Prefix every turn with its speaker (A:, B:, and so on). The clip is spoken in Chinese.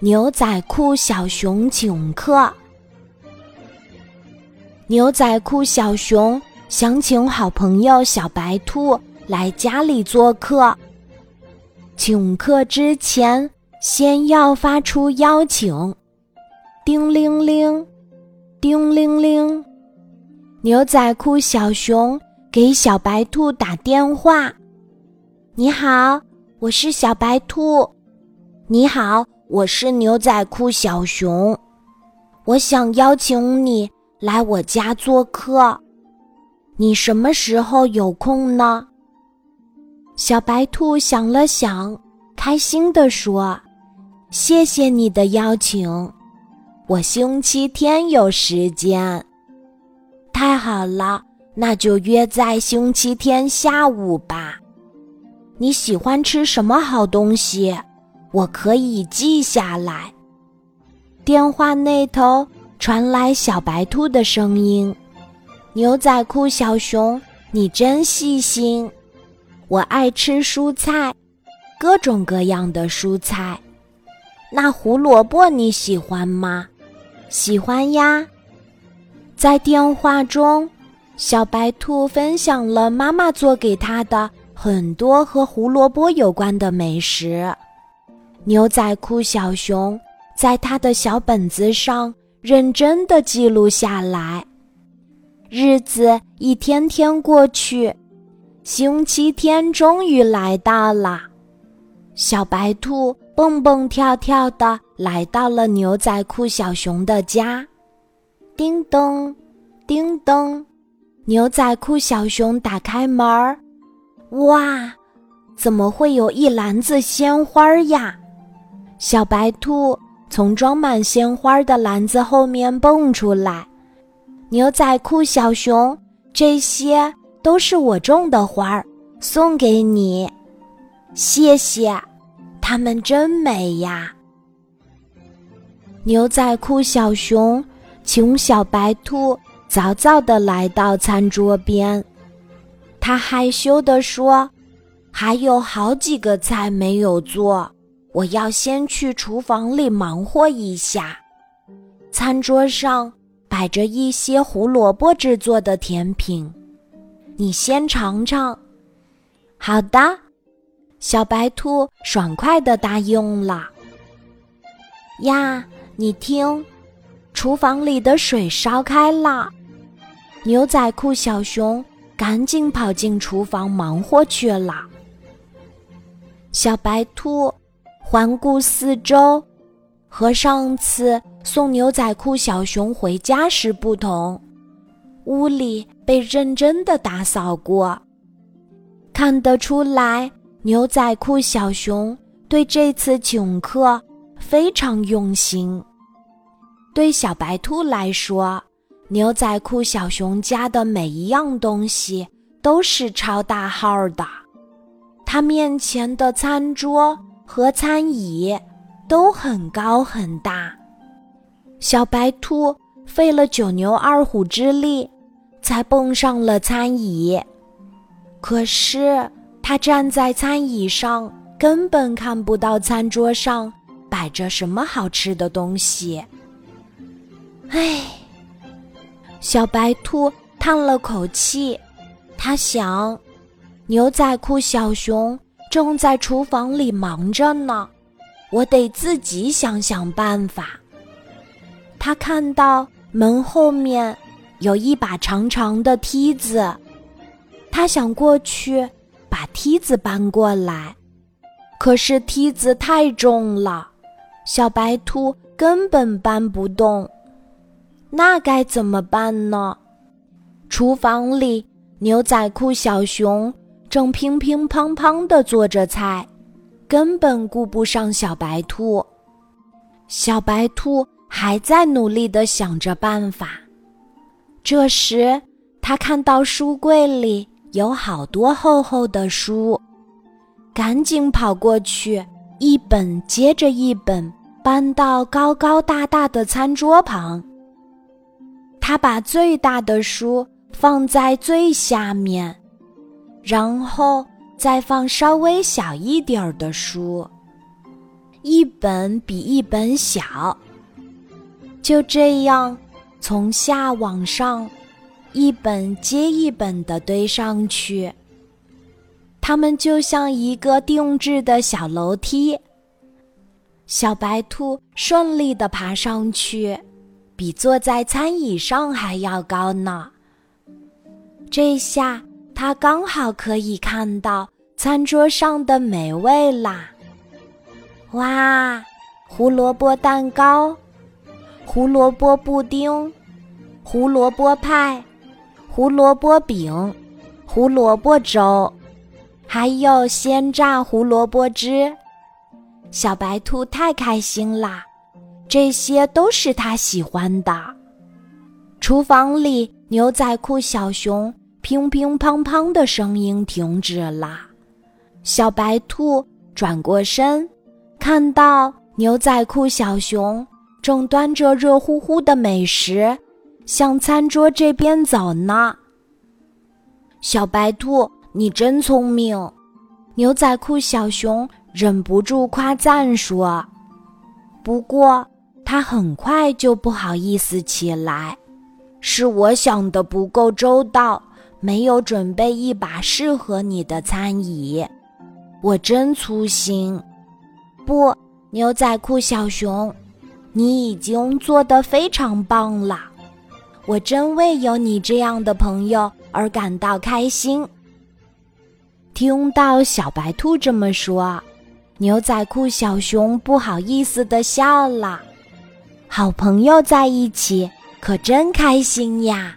A: 牛仔裤小熊请客。牛仔裤小熊想请好朋友小白兔来家里做客。请客之前，先要发出邀请。叮铃铃，叮铃铃。牛仔裤小熊给小白兔打电话：“你好，我是小白兔。你好，我是牛仔裤小熊。我想邀请你来我家做客。你什么时候有空呢？”小白兔想了想，开心地说：“谢谢你的邀请，我星期天有时间。太好了，那就约在星期天下午吧。你喜欢吃什么好东西？我可以记下来。”电话那头传来小白兔的声音：“牛仔裤小熊，你真细心。”我爱吃蔬菜，各种各样的蔬菜。那胡萝卜你喜欢吗？喜欢呀。在电话中，小白兔分享了妈妈做给他的很多和胡萝卜有关的美食。牛仔裤小熊在他的小本子上认真的记录下来。日子一天天过去。星期天终于来到了，小白兔蹦蹦跳跳的来到了牛仔裤小熊的家。叮咚，叮咚，牛仔裤小熊打开门儿，哇，怎么会有一篮子鲜花呀？小白兔从装满鲜花的篮子后面蹦出来。牛仔裤小熊，这些。都是我种的花儿，送给你，谢谢，它们真美呀。牛仔裤小熊请小白兔早早的来到餐桌边，他害羞地说：“还有好几个菜没有做，我要先去厨房里忙活一下。”餐桌上摆着一些胡萝卜制作的甜品。你先尝尝，好的，小白兔爽快的答应了。呀，你听，厨房里的水烧开了，牛仔裤小熊赶紧跑进厨房忙活去了。小白兔环顾四周，和上次送牛仔裤小熊回家时不同。屋里被认真的打扫过，看得出来，牛仔裤小熊对这次请客非常用心。对小白兔来说，牛仔裤小熊家的每一样东西都是超大号的，他面前的餐桌和餐椅都很高很大。小白兔费了九牛二虎之力。才蹦上了餐椅，可是他站在餐椅上，根本看不到餐桌上摆着什么好吃的东西。唉，小白兔叹了口气，他想：牛仔裤小熊正在厨房里忙着呢，我得自己想想办法。他看到门后面。有一把长长的梯子，他想过去把梯子搬过来，可是梯子太重了，小白兔根本搬不动。那该怎么办呢？厨房里，牛仔裤小熊正乒乒乓乓地做着菜，根本顾不上小白兔。小白兔还在努力地想着办法。这时，他看到书柜里有好多厚厚的书，赶紧跑过去，一本接着一本搬到高高大大的餐桌旁。他把最大的书放在最下面，然后再放稍微小一点儿的书。一本比一本小。就这样，从下往上，一本接一本的堆上去。它们就像一个定制的小楼梯。小白兔顺利的爬上去，比坐在餐椅上还要高呢。这下它刚好可以看到餐桌上的美味啦！哇，胡萝卜蛋糕、胡萝卜布丁、胡萝卜派、胡萝卜饼、胡萝卜粥，还有鲜榨胡萝卜汁。小白兔太开心啦，这些都是它喜欢的。厨房里，牛仔裤小熊乒乒乓乓的声音停止了。小白兔转过身，看到牛仔裤小熊正端着热乎乎的美食，向餐桌这边走呢。小白兔，你真聪明！牛仔裤小熊。忍不住夸赞说：“不过，他很快就不好意思起来，是我想的不够周到，没有准备一把适合你的餐椅。我真粗心。不，牛仔裤小熊，你已经做得非常棒了，我真为有你这样的朋友而感到开心。”听到小白兔这么说。牛仔裤小熊不好意思的笑了，好朋友在一起可真开心呀。